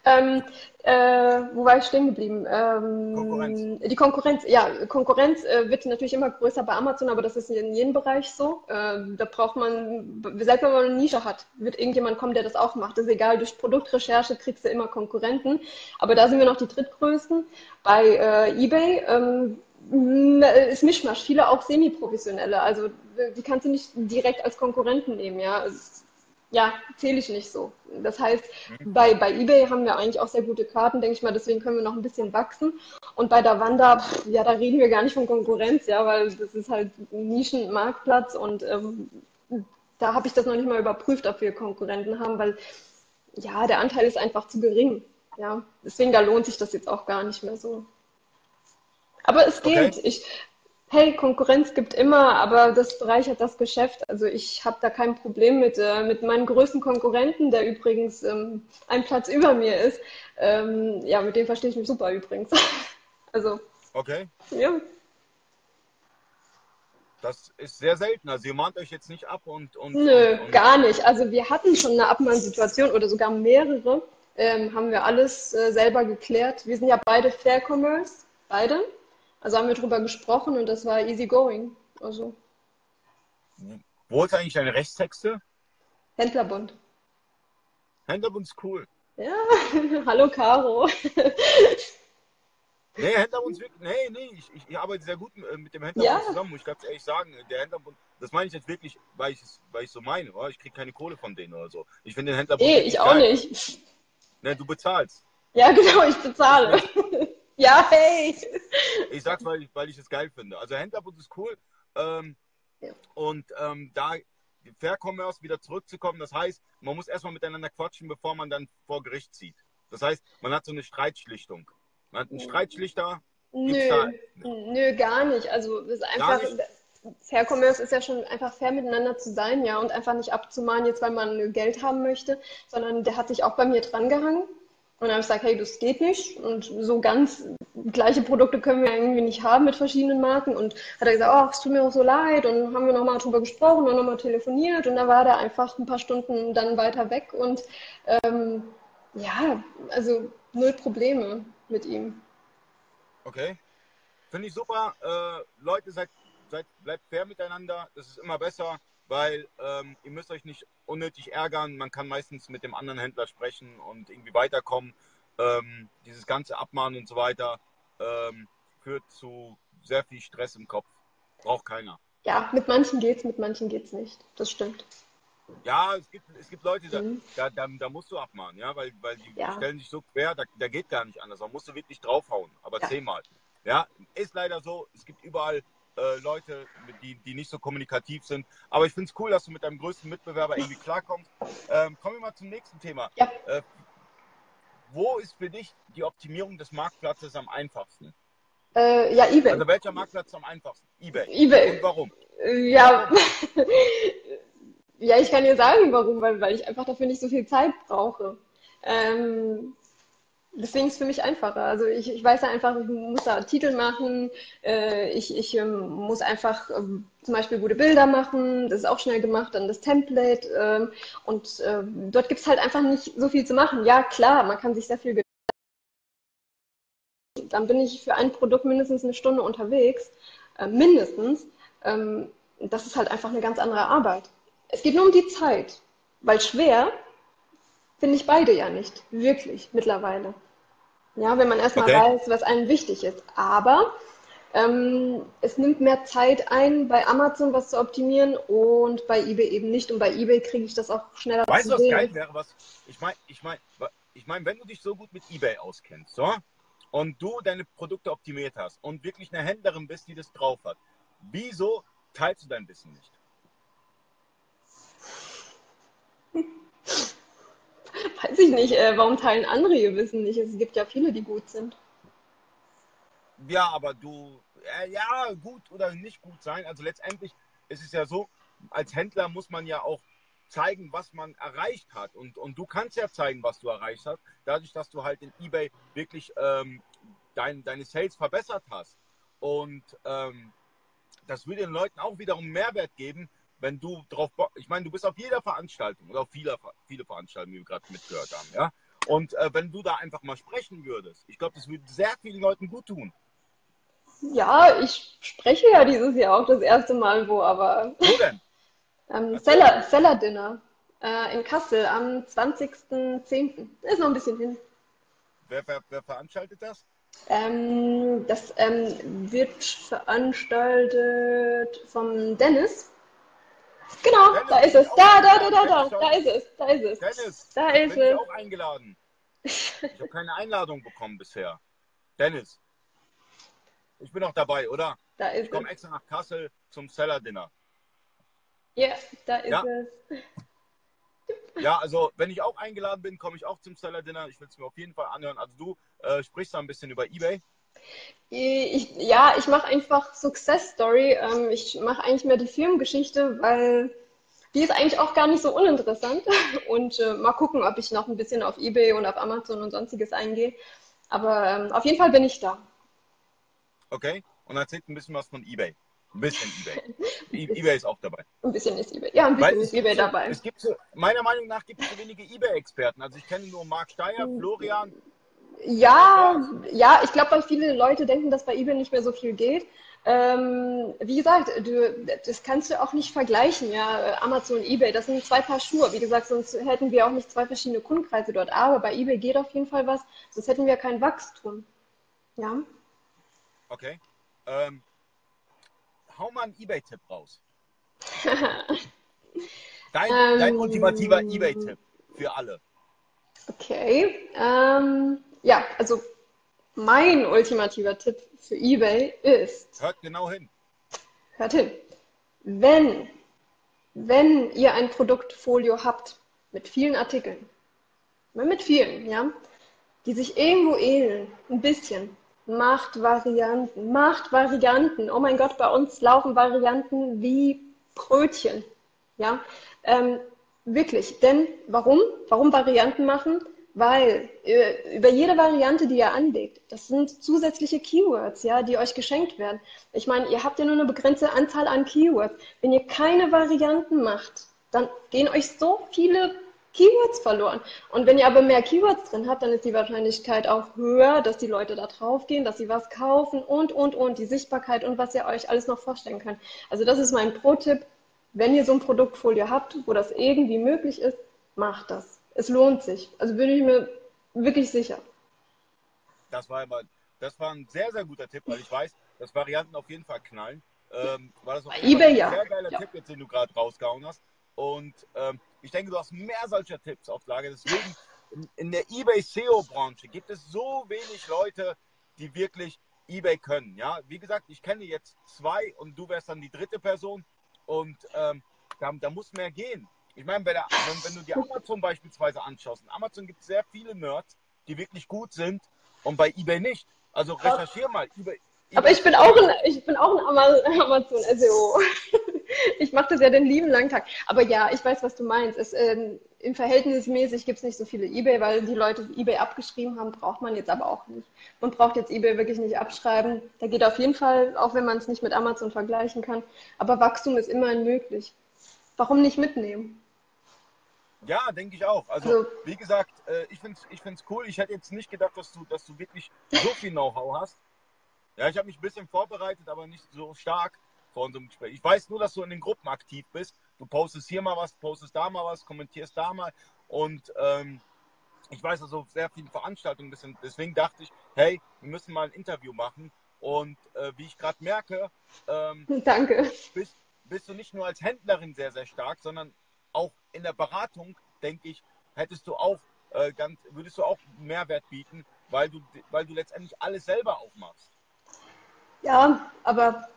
Ähm, äh, wo war ich stehen geblieben? Ähm, Konkurrenz. Die Konkurrenz, ja, Konkurrenz äh, wird natürlich immer größer bei Amazon, aber das ist in jedem Bereich so. Äh, da braucht man, selbst wenn man eine Nische hat, wird irgendjemand kommen, der das auch macht. Das ist egal, durch Produktrecherche kriegst du immer Konkurrenten. Aber da sind wir noch die drittgrößten. Bei äh, eBay ähm, ist Mischmasch, viele auch semi-professionelle. Also die kannst du nicht direkt als Konkurrenten nehmen, ja. Es- ja, zähle ich nicht so. Das heißt, bei, bei eBay haben wir eigentlich auch sehr gute Karten, denke ich mal, deswegen können wir noch ein bisschen wachsen. Und bei der Wanda, ja, da reden wir gar nicht von Konkurrenz, ja, weil das ist halt ein Nischenmarktplatz und ähm, da habe ich das noch nicht mal überprüft, ob wir Konkurrenten haben, weil ja, der Anteil ist einfach zu gering. Ja, deswegen da lohnt sich das jetzt auch gar nicht mehr so. Aber es Okay. geht. Ich, hey, Konkurrenz gibt immer, aber das bereichert das Geschäft. Also ich habe da kein Problem mit, äh, mit meinem größten Konkurrenten, der übrigens ähm, einen Platz über mir ist. Ähm, ja, mit dem verstehe ich mich super übrigens. Also, Okay. ja. Das ist sehr selten. Also ihr mahnt euch jetzt nicht ab und. und Nö, und, und gar nicht. Also wir hatten schon eine Abmahnsituation oder sogar mehrere. Ähm, haben wir alles äh, selber geklärt. Wir sind ja beide Fair Commerce, beide. Also haben wir drüber gesprochen und das war easy going. Also Wo ist eigentlich deine Rechtstexte? Händlerbund. Händlerbund ist cool. Ja, hallo Caro. Nee, Händlerbund ist wirklich. Nee, nee, ich, ich, arbeite sehr gut äh, mit dem Händlerbund Ja. zusammen, muss ich ganz ehrlich sagen. Der Händlerbund, das meine ich jetzt wirklich, weil ich es, weil ich so meine. Oder? Ich kriege keine Kohle von denen oder so. Ich finde den Händlerbund. Nee, ich auch geil. nicht. Nee, du bezahlst. Ja, genau, ich bezahle. Ja, hey. Ich sag's, weil ich, weil ich es geil finde. Also Händlerbund ist cool. Ähm, Ja. Und ähm, da Fair Commerce wieder zurückzukommen, das heißt, man muss erstmal miteinander quatschen, bevor man dann vor Gericht zieht. Das heißt, man hat so eine Streitschlichtung. Man hat einen Streitschlichter. Gibt's Nö, da- nö, gar nicht. Also es ist einfach? Fair Commerce ist ja schon einfach fair miteinander zu sein, ja, und einfach nicht abzumahnen, jetzt weil man Geld haben möchte, sondern der hat sich auch bei mir drangehangen. Und dann habe ich gesagt, hey, das geht nicht. Und so ganz gleiche Produkte können wir irgendwie nicht haben mit verschiedenen Marken. Und hat er gesagt, oh, es tut mir auch so leid. Und haben wir nochmal drüber gesprochen und nochmal telefoniert. Und dann war der einfach ein paar Stunden dann weiter weg. Und ähm, ja, also null Probleme mit ihm. Okay. Finde ich super. Äh, Leute, seid, seid, bleibt fair miteinander. Das ist immer besser, weil ähm, ihr müsst euch nicht unnötig ärgern. Man kann meistens mit dem anderen Händler sprechen und irgendwie weiterkommen. Ähm, dieses ganze Abmahnen und so weiter ähm, führt zu sehr viel Stress im Kopf. Braucht keiner. Ja, mit manchen geht's, mit manchen geht's nicht. Das stimmt. Ja, es gibt, es gibt Leute, da, Mhm. da, da, da musst du abmahnen, ja, weil, weil die Ja. stellen sich so quer, da, da geht gar nicht anders. Da musst du wirklich draufhauen, aber Ja. zehnmal. Ja, ist leider so. Es gibt überall äh, Leute, die, die nicht so kommunikativ sind. Aber ich finde es cool, dass du mit deinem größten Mitbewerber irgendwie klarkommst. Ähm, kommen wir mal zum nächsten Thema. Ja. Äh, wo ist für dich die Optimierung des Marktplatzes am einfachsten? Äh, ja, eBay. Also welcher Marktplatz ist am einfachsten? Ebay. eBay. Und warum? Äh, Ja, ja, ich kann dir sagen, warum, weil, weil ich einfach dafür nicht so viel Zeit brauche. Ähm, deswegen ist es für mich einfacher. Also ich, ich weiß ja einfach, ich muss da Titel machen, äh, ich, ich ähm, muss einfach ähm, zum Beispiel gute Bilder machen, das ist auch schnell gemacht, dann das Template ähm, und ähm, dort gibt es halt einfach nicht so viel zu machen. Ja, klar, man kann sich sehr viel dann bin ich für ein Produkt mindestens eine Stunde unterwegs, äh, mindestens. Ähm, das ist halt einfach eine ganz andere Arbeit. Es geht nur um die Zeit, weil schwer finde ich beide ja nicht, wirklich mittlerweile. Ja, wenn man erstmal Okay. weiß, was einem wichtig ist. Aber ähm, es nimmt mehr Zeit ein, bei Amazon was zu optimieren und bei eBay eben nicht. Und bei eBay kriege ich das auch schneller Weißt du, was sehen. geil wäre? Was, ich meine, ich mein, ich mein, wenn du dich so gut mit Ebay auskennst, so, und du deine Produkte optimiert hast und wirklich eine Händlerin bist, die das drauf hat, wieso teilst du dein Wissen nicht? Weiß ich nicht, äh, warum teilen andere ihr Wissen nicht? Es gibt ja viele, die gut sind. Ja, aber du, äh, ja, gut oder nicht gut sein. Also letztendlich ist es ja so, als Händler muss man ja auch zeigen, was man erreicht hat. Und, und du kannst ja zeigen, was du erreicht hast, dadurch, dass du halt in eBay wirklich ähm, dein, deine Sales verbessert hast. Und ähm, das würde den Leuten auch wiederum Mehrwert geben, wenn du drauf ich meine, du bist auf jeder Veranstaltung oder auf viele, viele Veranstaltungen, wie wir gerade mitgehört haben, ja. Und äh, wenn du da einfach mal sprechen würdest, ich glaube, das würde sehr vielen Leuten gut tun. Ja, ich spreche ja dieses Jahr auch das erste Mal wo, aber. Wo denn? ähm, Seller, Seller Dinner äh, in Kassel am 20.10. Ist noch ein bisschen hin. Wer, wer, wer veranstaltet das? Ähm, das ähm, wird veranstaltet vom Dennis. Genau, Dennis, da ist es. ich Da, da, da, da, da, da ist es. Da ist es. Dennis, Da ist bin ich es. auch eingeladen. Ich habe keine Einladung bekommen bisher. Dennis, ich bin auch dabei, oder? Da Ich ist es. komme extra nach Kassel zum Seller Dinner. Ja, da ist Ja. es. Ja, also wenn ich auch eingeladen bin, komme ich auch zum Seller Dinner. Ich will es mir auf jeden Fall anhören. Also du äh, sprichst da ein bisschen über eBay. Ich, ja, ich mache einfach Success Story. Ähm, ich mache eigentlich mehr die Firmengeschichte, weil die ist eigentlich auch gar nicht so uninteressant. Und äh, mal gucken, ob ich noch ein bisschen auf eBay und auf Amazon und sonstiges eingehe. Aber ähm, auf jeden Fall bin ich da. Okay? Und erzählt ein bisschen was von eBay. Ein bisschen eBay. E- eBay ist auch dabei. Ein bisschen ist eBay. Ja, ein bisschen ist eBay so, dabei. Es gibt so, meiner Meinung nach gibt es so wenige eBay-Experten. Also ich kenne nur Marc Steyer, Mhm. Florian. Ja, ja, ich glaube, weil viele Leute denken, dass bei eBay nicht mehr so viel geht. Ähm, wie gesagt, du, das kannst du auch nicht vergleichen, ja. Amazon, eBay, das sind zwei Paar Schuhe. Wie gesagt, sonst hätten wir auch nicht zwei verschiedene Kundenkreise dort. Aber bei eBay geht auf jeden Fall was, sonst hätten wir kein Wachstum. Ja. Okay. Ähm, hau mal einen eBay-Tipp raus. Dein, Ähm, dein ultimativer eBay-Tipp für alle. Okay. Ähm, ja, also mein ultimativer Tipp für eBay ist, Hört genau hin. Hört hin. Wenn, wenn ihr ein Produktfolio habt mit vielen Artikeln, mit vielen, ja, die sich irgendwo ähneln, ein bisschen, macht Varianten, macht Varianten. Oh mein Gott, bei uns laufen Varianten wie Brötchen, ja. Ähm, wirklich, denn warum? Warum Varianten machen? Weil äh, über jede Variante, die ihr anlegt, das sind zusätzliche Keywords, ja, die euch geschenkt werden. Ich meine, ihr habt ja nur eine begrenzte Anzahl an Keywords. Wenn ihr keine Varianten macht, dann gehen euch so viele Keywords verloren. Und wenn ihr aber mehr Keywords drin habt, dann ist die Wahrscheinlichkeit auch höher, dass die Leute da drauf gehen, dass sie was kaufen und, und, und, die Sichtbarkeit und was ihr euch alles noch vorstellen könnt. Also das ist mein Pro-Tipp. Wenn ihr so ein Produktfolio habt, wo das irgendwie möglich ist, macht das. Es lohnt sich. Also bin ich mir wirklich sicher. Das war aber, das war ein sehr, sehr guter Tipp, weil ich weiß, dass Varianten auf jeden Fall knallen. Ähm, war das auf jeden Fall eBay ein ja. sehr geiler Ja. Tipp, jetzt, den du gerade rausgehauen hast. Und ähm, ich denke, du hast mehr solcher Tipps auf Lager. Deswegen, in, in der eBay-SEO-Branche gibt es so wenig Leute, die wirklich eBay können. Ja, wie gesagt, ich kenne jetzt zwei und du wärst dann die dritte Person. Und ähm, da, da muss mehr gehen. Ich meine, wenn, wenn du dir Amazon beispielsweise anschaust, in Amazon gibt es sehr viele Nerds, die wirklich gut sind und bei eBay nicht. Also recherchier mal. eBay, Aber ich bin auch ein, ich bin auch ein Ama- Amazon SEO. Ich mache das ja den lieben langen Tag. Aber ja, ich weiß, was du meinst. Es, ähm, Im Verhältnismäßig gibt es nicht so viele eBay, weil die Leute eBay abgeschrieben haben, braucht man jetzt aber auch nicht. Man braucht jetzt eBay wirklich nicht abschreiben. Da geht auf jeden Fall, auch wenn man es nicht mit Amazon vergleichen kann. Aber Wachstum ist immerhin möglich. Warum nicht mitnehmen? Ja, denke ich auch. Also, Also- wie gesagt, äh, ich finde es ich find's cool. Ich hätte jetzt nicht gedacht, dass du, dass du wirklich so viel Know-how hast. Ja, ich habe mich ein bisschen vorbereitet, aber nicht so stark vor unserem Gespräch. Ich weiß nur, dass du in den Gruppen aktiv bist. Du postest hier mal was, postest da mal was, kommentierst da mal. Und ähm, ich weiß, dass du auf sehr vielen Veranstaltungen bist. Und deswegen dachte ich, hey, wir müssen mal ein Interview machen. Und äh, wie ich gerade merke, ähm, Danke. bist, bist du nicht nur als Händlerin sehr, sehr stark, sondern auch in der Beratung, denke ich, hättest du auch äh, ganz, würdest du auch Mehrwert bieten, weil du, weil du letztendlich alles selber auch machst. Ja, aber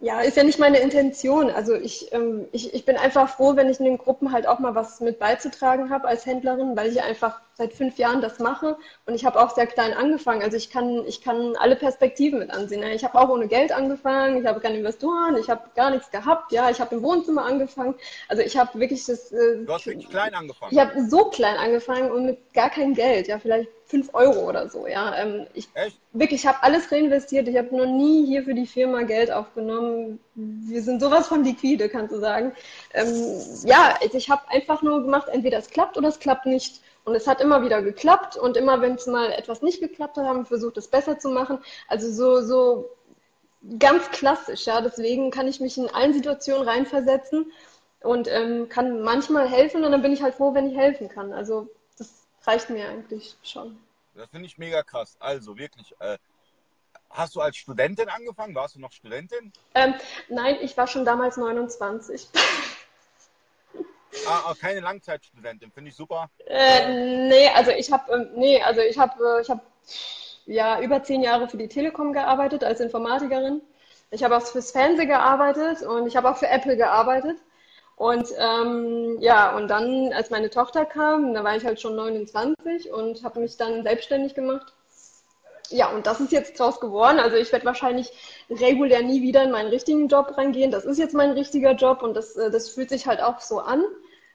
Ja, ist ja nicht meine Intention. Also ich, ähm, ich, ich bin einfach froh, wenn ich in den Gruppen halt auch mal was mit beizutragen habe als Händlerin, weil ich einfach seit fünf Jahren das mache und ich habe auch sehr klein angefangen. Also ich kann, ich kann alle Perspektiven mit ansehen. Ne? Ich habe auch ohne Geld angefangen, ich habe keine Investoren, ich habe gar nichts gehabt. Ja, ich habe im Wohnzimmer angefangen. Also ich habe wirklich das. Äh, du hast wirklich klein angefangen. Ich habe so klein angefangen und mit gar kein Geld. Ja, vielleicht fünf Euro oder so. Ja, ähm, ich Echt? wirklich, ich habe alles reinvestiert. Ich habe noch nie hier für die Firma Geld aufgenommen. Wir sind sowas von liquide, kannst du sagen. Ähm, ja, also ich habe einfach nur gemacht, entweder es klappt oder es klappt nicht. Und es hat immer wieder geklappt und immer, wenn es mal etwas nicht geklappt hat, haben wir versucht, es besser zu machen. Also so, so ganz klassisch, ja. Deswegen kann ich mich in allen Situationen reinversetzen und ähm, kann manchmal helfen und dann bin ich halt froh, wenn ich helfen kann. Also das reicht mir eigentlich schon. Das finde ich mega krass. Also wirklich, äh, hast du als Studentin angefangen? Warst du noch Studentin? Ähm, nein, ich war schon damals 29. Ah, ah, keine Langzeitstudentin, finde ich super. Äh, nee, also ich habe, ähm, nee, also ich habe, ich habe ja über zehn Jahre für die Telekom gearbeitet als Informatikerin. Ich habe auch fürs Fernsehen gearbeitet und ich habe auch für Apple gearbeitet. Und ähm, ja, und dann, als meine Tochter kam, da war ich halt schon 29 und habe mich dann selbstständig gemacht. Ja, und das ist jetzt draus geworden. Also ich werde wahrscheinlich regulär nie wieder in meinen richtigen Job reingehen. Das ist jetzt mein richtiger Job und das, äh, das fühlt sich halt auch so an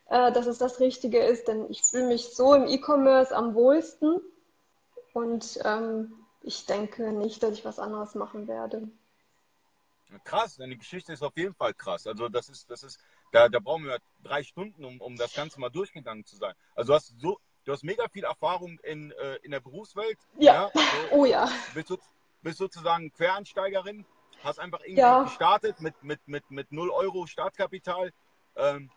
äh, dass es das Richtige ist, denn ich fühle mich so im E-Commerce am wohlsten und ähm, ich denke nicht, dass ich was anderes machen werde. Krass, deine Geschichte ist auf jeden Fall krass. Also das ist, das ist, da, da brauchen wir drei Stunden, um, um das Ganze mal durchgegangen zu sein. Also du hast so, du hast mega viel Erfahrung in, äh, in der Berufswelt. Ja. ja also, oh ja. Bist, du, bist sozusagen Quereinsteigerin, hast einfach irgendwie ja. gestartet mit, mit, mit, mit 0 Euro Startkapital. Ähm,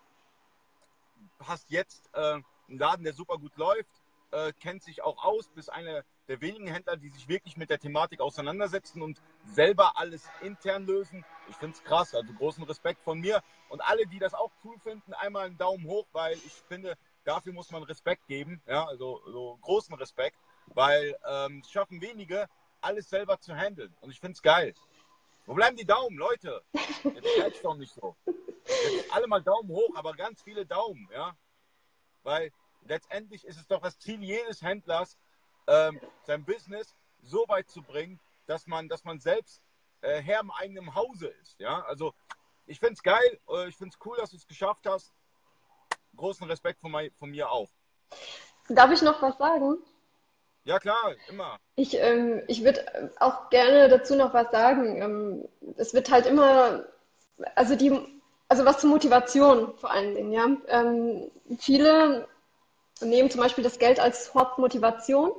hast jetzt äh, einen Laden, der super gut läuft, äh, kennt sich auch aus, bist einer der wenigen Händler, die sich wirklich mit der Thematik auseinandersetzen und selber alles intern lösen. Ich finde es krass, also großen Respekt von mir. Und alle, die das auch cool finden, einmal einen Daumen hoch, weil ich finde, dafür muss man Respekt geben, ja, also so großen Respekt, weil ähm, es schaffen wenige, alles selber zu handeln. Und ich finde es geil. Wo bleiben die Daumen, Leute? Jetzt doch nicht so. Jetzt alle mal Daumen hoch, aber ganz viele Daumen, ja. Weil letztendlich ist es doch das Ziel jedes Händlers, ähm, sein Business so weit zu bringen, dass man, dass man selbst äh, Herr im eigenen Hause ist. Ja, also ich finde es geil, äh, ich finde es cool, dass du es geschafft hast. Großen Respekt von, mein, von mir auch. Darf ich noch was sagen? Ja, klar, immer. Ich, ähm, ich würde auch gerne dazu noch was sagen. Ähm, es wird halt immer, also die also was zur Motivation vor allen Dingen, ja. Ähm, viele nehmen zum Beispiel das Geld als Hauptmotivation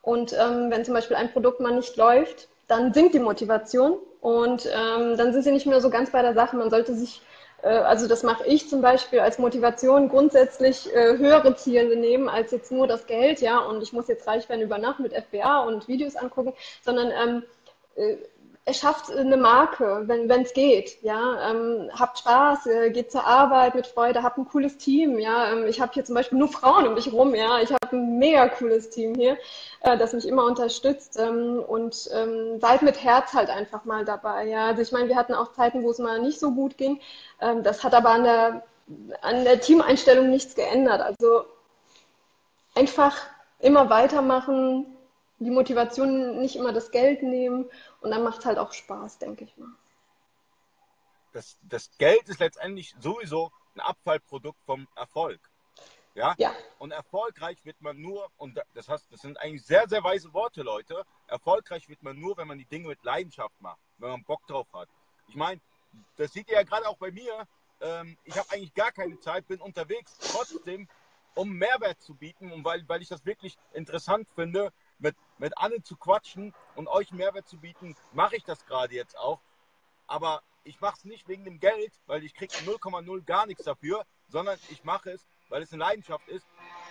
und ähm, wenn zum Beispiel ein Produkt mal nicht läuft, dann sinkt die Motivation und ähm, dann sind sie nicht mehr so ganz bei der Sache. Man sollte sich, äh, also das mache ich zum Beispiel als Motivation, grundsätzlich äh, höhere Ziele nehmen als jetzt nur das Geld, ja, und ich muss jetzt reich werden über Nacht mit FBA und Videos angucken, sondern ähm, äh, erschafft eine Marke, wenn es geht. Ja, ähm, habt Spaß, äh, geht zur Arbeit mit Freude, habt ein cooles Team. Ja, ähm, ich habe hier zum Beispiel nur Frauen um mich rum. Ja, ich habe ein mega cooles Team hier, äh, das mich immer unterstützt ähm, und ähm, seid mit Herz halt einfach mal dabei. Ja, also ich meine, wir hatten auch Zeiten, wo es mal nicht so gut ging. Ähm, das hat aber an der an der Teameinstellung nichts geändert. Also einfach immer weitermachen, die Motivation nicht immer das Geld nehmen und dann macht es halt auch Spaß, denke ich mal. Das, das Geld ist letztendlich sowieso ein Abfallprodukt vom Erfolg. Ja? ja. Und erfolgreich wird man nur, und das, heißt, das sind eigentlich sehr, sehr weise Worte, Leute. Erfolgreich wird man nur, wenn man die Dinge mit Leidenschaft macht, wenn man Bock drauf hat. Ich meine, das seht ihr ja gerade auch bei mir. Ähm, ich habe eigentlich gar keine Zeit, bin unterwegs, trotzdem, um Mehrwert zu bieten und weil, weil ich das wirklich interessant finde, mit, mit Anne zu quatschen und euch Mehrwert zu bieten, mache ich das gerade jetzt auch. Aber ich mache es nicht wegen dem Geld, weil ich kriege 0,0 gar nichts dafür, sondern ich mache es, weil es eine Leidenschaft ist.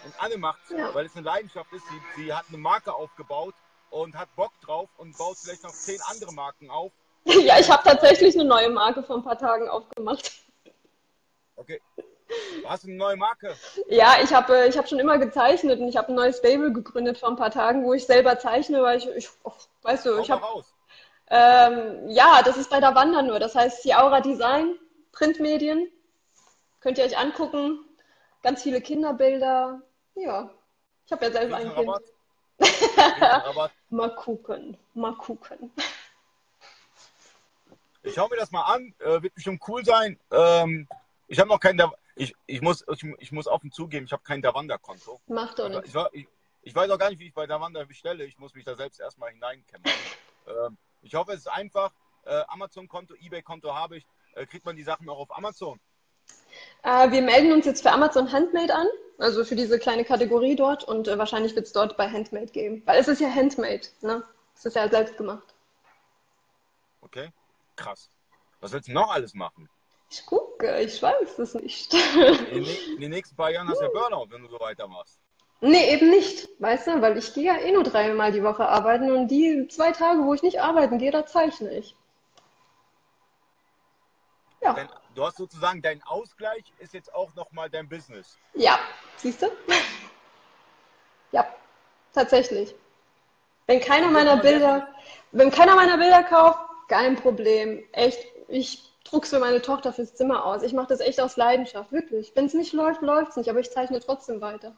Und Anne macht es, ja. weil es eine Leidenschaft ist. Sie, sie hat eine Marke aufgebaut und hat Bock drauf und baut vielleicht noch zehn andere Marken auf. Ja, ich habe tatsächlich eine neue Marke vor ein paar Tagen aufgemacht. Okay. Du hast eine neue Marke? Ja, ich habe ich hab schon immer gezeichnet und ich habe ein neues Label gegründet vor ein paar Tagen, wo ich selber zeichne, weil ich, ich oh, weißt du, Hau ich habe Ähm, ja, das ist bei der Wander nur. Das heißt, die Aura Design, Printmedien. Könnt ihr euch angucken. Ganz viele Kinderbilder. Ja, ich habe ja selber ein Kind. mal gucken, mal gucken. Ich schaue mir das mal an, äh, wird bestimmt cool sein. Ähm, ich habe noch kein, ich, ich, muss, ich, ich muss offen zugeben, ich habe kein Davanda-Konto. Macht doch nichts. Ich, ich, weiß auch gar nicht, wie ich bei Davanda bestelle. Ich muss mich da selbst erstmal hineinkämpfen. ähm, ich hoffe, es ist einfach. Äh, Amazon-Konto, Ebay-Konto habe ich. Äh, kriegt man die Sachen auch auf Amazon? Äh, wir melden uns jetzt für Amazon Handmade an, also für diese kleine Kategorie dort und äh, wahrscheinlich wird es dort bei Handmade geben, weil es ist ja Handmade, ne? Es ist ja selbst gemacht. Okay, krass. Was willst du noch alles machen? Ich gucke, ich weiß es nicht. In, in den nächsten paar Jahren hast du ja Burnout, wenn du so weitermachst. Nee, eben nicht, weißt du, weil ich gehe ja eh nur dreimal die Woche arbeiten und die zwei Tage, wo ich nicht arbeiten gehe, da zeichne ich. Ja. Dein, du hast sozusagen dein Ausgleich ist jetzt auch nochmal dein Business. Ja, siehst du? ja, tatsächlich. Wenn keiner meiner Bilder, wenn keiner meiner Bilder kauft, kein Problem. Echt, ich druck's für meine Tochter fürs Zimmer aus. Ich mache das echt aus Leidenschaft, wirklich. Wenn es nicht läuft, läuft es nicht, aber ich zeichne trotzdem weiter.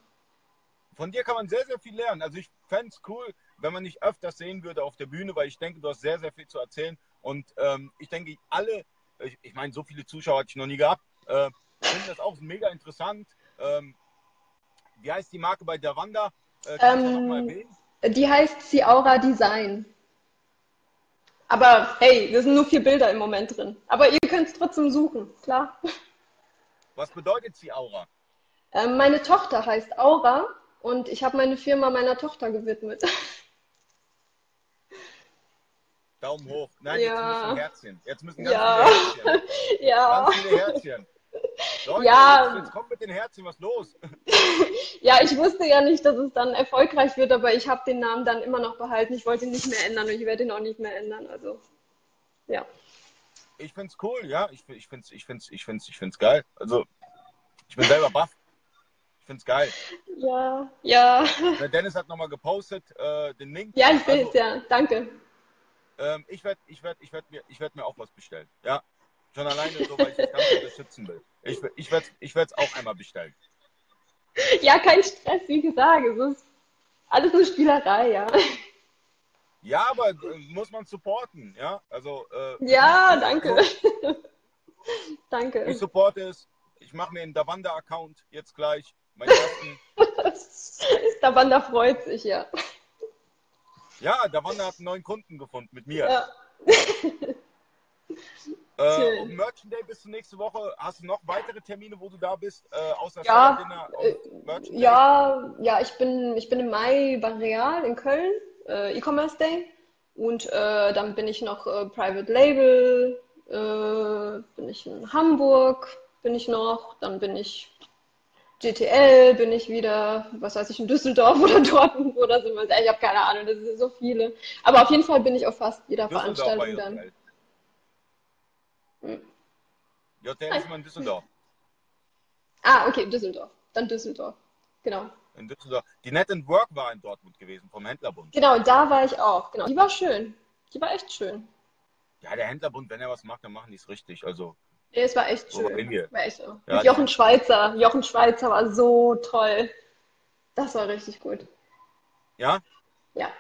Von dir kann man sehr, sehr viel lernen. Also ich fände es cool, wenn man nicht öfters sehen würde auf der Bühne, weil ich denke, du hast sehr, sehr viel zu erzählen. Und ähm, ich denke, alle, ich, ich meine, so viele Zuschauer hatte ich noch nie gehabt, äh, finden das auch mega interessant. Ähm, wie heißt die Marke bei der Wanda? Äh, ähm, die heißt Ciaura Design. Aber hey, wir sind nur vier Bilder im Moment drin. Aber ihr könnt es trotzdem suchen, klar. Was bedeutet sie Aura? Ähm, meine Tochter heißt Aura und ich habe meine Firma meiner Tochter gewidmet. Daumen hoch. Nein, ja. jetzt müssen Herzchen. Jetzt müssen ganz ja. viele Herzchen. ja. Ganz viele Herzchen. Leute, ja. jetzt, jetzt kommt mit den Herzchen, was los? ja, ich wusste ja nicht, dass es dann erfolgreich wird, aber ich habe den Namen dann immer noch behalten. Ich wollte ihn nicht mehr ändern und ich werde ihn auch nicht mehr ändern. Also, ja. Ich finde es cool, ja. Ich, ich finde es ich find's, ich find's, ich find's geil. Also, ich bin selber baff. Ich finde es geil. Ja, ja. Der Dennis hat nochmal gepostet, äh, den Link. Ja, ich sehe es, also, ja. Danke. Ähm, ich werde ich werd, ich werd mir, werd mir auch was bestellen. Ja, Schon alleine so, weil ich das Ganze unterstützen will. Ich, ich werde es ich auch einmal bestellen. Ja, kein Stress, wie gesagt. Es ist alles eine Spielerei, ja. Ja, aber äh, muss man supporten, ja? Also. Äh, ja, danke. Also, danke. Ich supporte es. Ich mache mir einen Davanda-Account jetzt gleich. Mein Davanda freut sich, ja. Ja, Davanda hat einen neuen Kunden gefunden mit mir. Ja. Äh, auf Merchant Day bist du nächste Woche. Hast du noch weitere Termine, wo du da bist, äh, außer ja, äh, ja, ja, ich bin, ich bin im Mai bei Real in Köln, äh, E-Commerce Day. Und äh, dann bin ich noch äh, Private Label, bin ich in Hamburg, bin ich noch, dann bin ich GTL, bin ich wieder, was weiß ich, in Düsseldorf oder Dortmund oder so. Ich habe keine Ahnung, das sind so viele. Aber auf jeden Fall bin ich auf fast jeder Veranstaltung dann. JTL ist mal in Düsseldorf. Ah, okay, Düsseldorf. Dann Düsseldorf. Genau. In Düsseldorf. Die Net and Work war in Dortmund gewesen, vom Händlerbund. Genau, da war ich auch. Genau. Die war schön. Die war echt schön. Ja, der Händlerbund, wenn er was macht, dann machen die es richtig. Also. Nee, es war echt schön. War echt so. Ja, Jochen Schweizer. Jochen Schweizer war so toll. Das war richtig gut. Ja? Ja.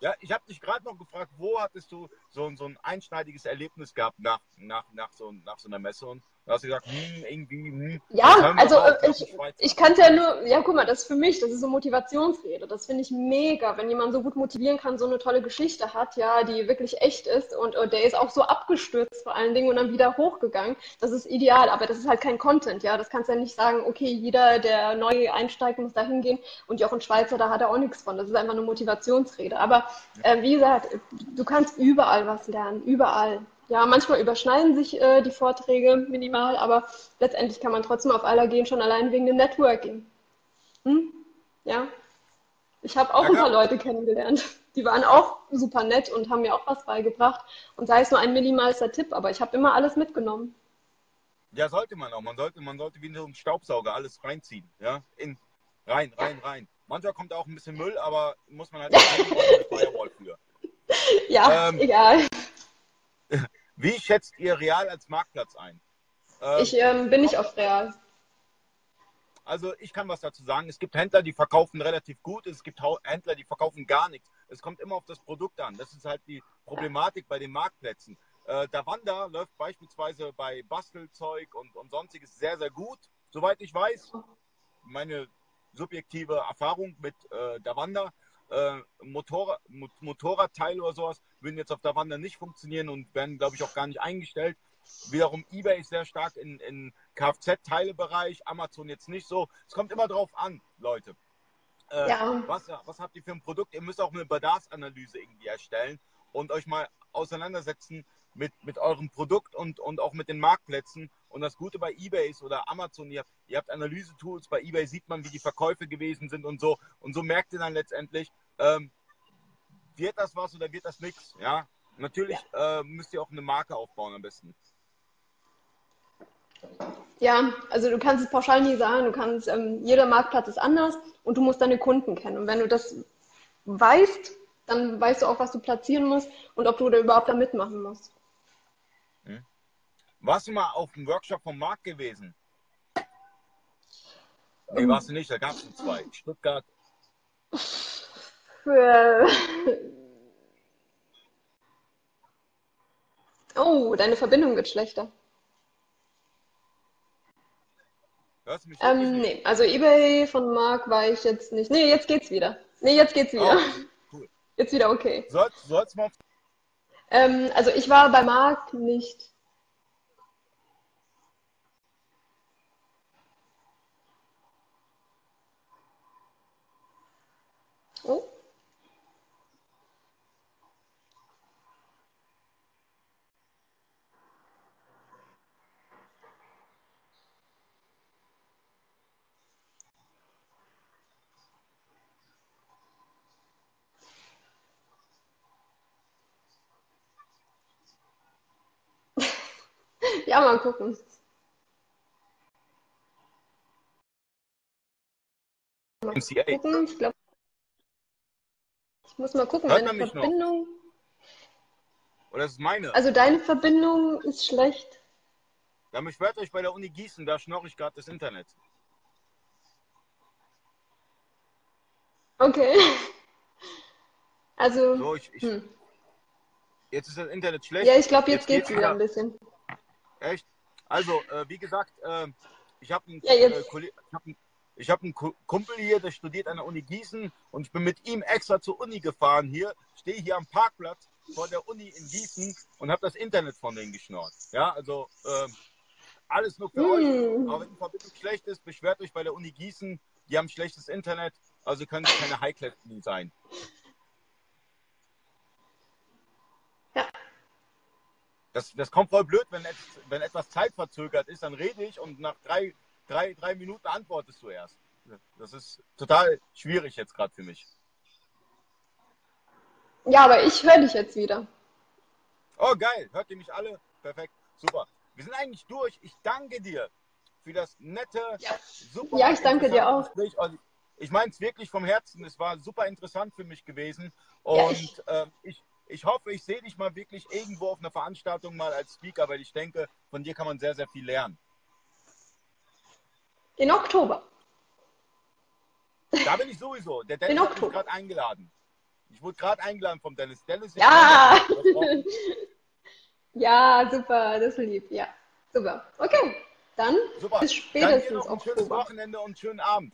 Ja, ich habe dich gerade noch gefragt, wo hattest du so, so ein einschneidiges Erlebnis gehabt nach, nach, nach, so, nach so einer Messe? Und da hast du gesagt, hm, irgendwie, hm. Ja, also äh, ich, ich kann es ja nur, ja, guck mal, das ist für mich, das ist so Motivationsrede. Das finde ich mega, wenn jemand so gut motivieren kann, so eine tolle Geschichte hat, ja, die wirklich echt ist und, und der ist auch so abgestürzt vor allen Dingen und dann wieder hochgegangen. Das ist ideal, aber das ist halt kein Content, ja. Das kannst du ja nicht sagen, okay, jeder, der neu einsteigt, muss da hingehen und Jochen Schweizer, da hat er auch nichts von. Das ist einfach eine Motivationsrede. Aber äh, wie gesagt, du kannst überall was lernen, überall. Ja, manchmal überschneiden sich äh, die Vorträge minimal, aber letztendlich kann man trotzdem auf aller gehen, schon allein wegen dem Networking. Hm? Ja. Ich habe auch ja, ein paar Leute kennengelernt. Die waren auch super nett und haben mir auch was beigebracht. Und sei es nur ein minimalster Tipp, aber ich habe immer alles mitgenommen. Ja, sollte man auch. Man sollte, man sollte wie so ein Staubsauger alles reinziehen. Ja, in, rein, rein, rein. Manchmal kommt auch ein bisschen Müll, aber muss man halt eine Firewall für. Ja, ähm, egal. Wie schätzt ihr Real als Marktplatz ein? Ähm, ich ähm, bin nicht auf Real. Also ich kann was dazu sagen. Es gibt Händler, die verkaufen relativ gut. Es gibt Händler, die verkaufen gar nichts. Es kommt immer auf das Produkt an. Das ist halt die Problematik bei den Marktplätzen. Äh, Davanda läuft beispielsweise bei Bastelzeug und, und sonstiges sehr, sehr gut, soweit ich weiß. Meine subjektive Erfahrung mit äh, Davanda. Äh, Motorrad, Motorradteile oder sowas würden jetzt auf Davanda nicht funktionieren und werden, glaube ich, auch gar nicht eingestellt. Wiederum eBay ist sehr stark in, in Kfz-Teilebereich, Amazon jetzt nicht so. Es kommt immer drauf an, Leute. Äh, ja. was, was habt ihr für ein Produkt? Ihr müsst auch eine Bedarfsanalyse irgendwie erstellen und euch mal auseinandersetzen mit, mit eurem Produkt und, und auch mit den Marktplätzen. Und das Gute bei eBay ist oder Amazon, ihr, ihr habt Analyse-Tools, bei eBay sieht man, wie die Verkäufe gewesen sind und so. Und so merkt ihr dann letztendlich, ähm, wird das was oder wird das nichts? Ja, natürlich ja. Äh, müsst ihr auch eine Marke aufbauen am besten. Ja, also du kannst es pauschal nie sagen. Du kannst, ähm, jeder Marktplatz ist anders und du musst deine Kunden kennen. Und wenn du das weißt, dann weißt du auch, was du platzieren musst und ob du da überhaupt da mitmachen musst. Warst du mal auf dem Workshop vom Markt gewesen? Nee, warst du nicht, da gab es zwei. Stuttgart. Für... Oh, deine Verbindung wird schlechter. Hörst du mich ähm, nee, also eBay von Mark war ich jetzt nicht. Nee, jetzt geht's wieder. Nee, jetzt geht's wieder. Oh, cool. Jetzt wieder okay. Soll, soll's mal. Ähm, also ich war bei Mark nicht. Oh. Ja, mal gucken. Mal gucken. Ich glaube, muss mal gucken, Hört meine Verbindung. Noch? Oder ist es meine? Also deine Verbindung ist schlecht. Ja, ich werde euch bei der Uni Gießen, da schnorre ich gerade das Internet. Okay. Also. So, ich, ich, hm. Jetzt ist das Internet schlecht. Ja, ich glaube, jetzt, jetzt geht es wieder ein bisschen. Echt? Also, äh, wie gesagt, äh, ich habe einen, ja, äh, hab einen, hab einen Kumpel hier, der studiert an der Uni Gießen und ich bin mit ihm extra zur Uni gefahren hier, stehe hier am Parkplatz vor der Uni in Gießen und habe das Internet von denen geschnort. Ja, also ähm, alles nur für hm. euch. Aber wenn die Verbindung schlecht ist, beschwert euch bei der Uni Gießen. Die haben schlechtes Internet, also können sie keine High-Class sein. das, das kommt voll blöd, wenn, wenn etwas zeitverzögert ist, dann rede ich und nach drei, drei, drei Minuten antwortest du erst. Das ist total schwierig jetzt gerade für mich. Ja, aber ich höre dich jetzt wieder. Oh, geil. Hört ihr mich alle? Perfekt. Super. Wir sind eigentlich durch. Ich danke dir für das nette, ja. super. Ja, ich danke dir auch. Gespräch. Ich meine es wirklich vom Herzen. Es war super interessant für mich gewesen. Und ja, ich, äh, ich, ich hoffe, ich sehe dich mal wirklich irgendwo auf einer Veranstaltung mal als Speaker, weil ich denke, von dir kann man sehr, sehr viel lernen. In Oktober. Da bin ich sowieso. Der Dennis hat mich gerade eingeladen. Ich wurde gerade eingeladen vom Dennis. Dennis ja! ja, super, das ist lieb. Ja, super. Okay, dann super. bis spätestens dann Oktober. Ein schönes Wochenende und schönen Abend.